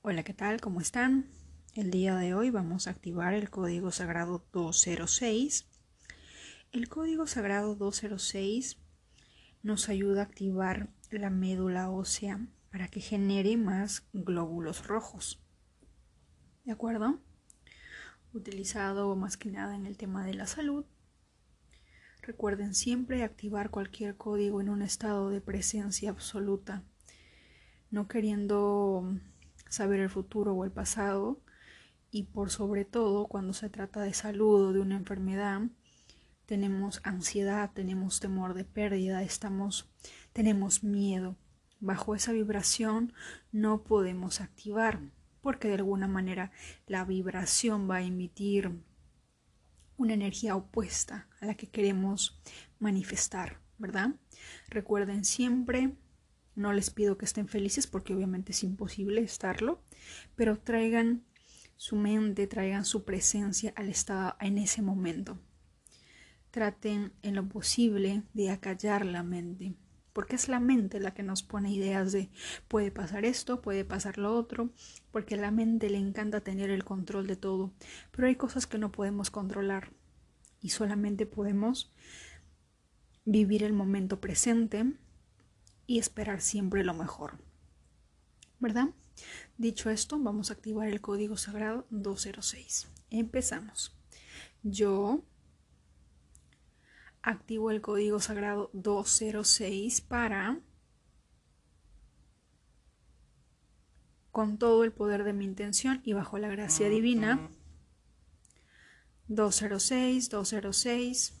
Hola, ¿qué tal? ¿Cómo están? El día de hoy vamos a activar el código sagrado 206. El código sagrado 206 nos ayuda a activar la médula ósea para que genere más glóbulos rojos. ¿De acuerdo? Utilizado más que nada en el tema de la salud. Recuerden siempre activar cualquier código en un estado de presencia absoluta, no queriendo saber el futuro o el pasado y por sobre todo cuando se trata de salud o de una enfermedad tenemos ansiedad, tenemos temor de pérdida, estamos tenemos miedo. Bajo esa vibración no podemos activar porque de alguna manera la vibración va a emitir una energía opuesta a la que queremos manifestar, ¿verdad? Recuerden siempre no les pido que estén felices porque obviamente es imposible estarlo, pero traigan su mente, traigan su presencia al estado en ese momento. Traten en lo posible de acallar la mente, porque es la mente la que nos pone ideas de puede pasar esto, puede pasar lo otro, porque a la mente le encanta tener el control de todo, pero hay cosas que no podemos controlar y solamente podemos vivir el momento presente y esperar siempre lo mejor. ¿Verdad? Dicho esto, vamos a activar el código sagrado 206. Empezamos. Yo activo el código sagrado 206 para, con todo el poder de mi intención y bajo la gracia divina, 206, 206,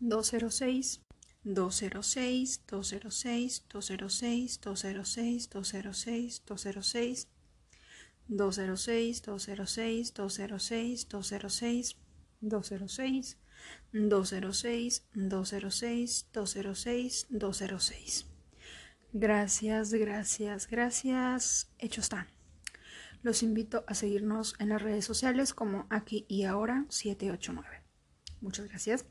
206, 206, 206, 206, 206, 206, 206, 206, 206, 206, 206, 206, 206, 206, 206, 206. Gracias, gracias, gracias. Hecho está. Los invito a seguirnos en las redes sociales como aquí y ahora 789. Muchas gracias.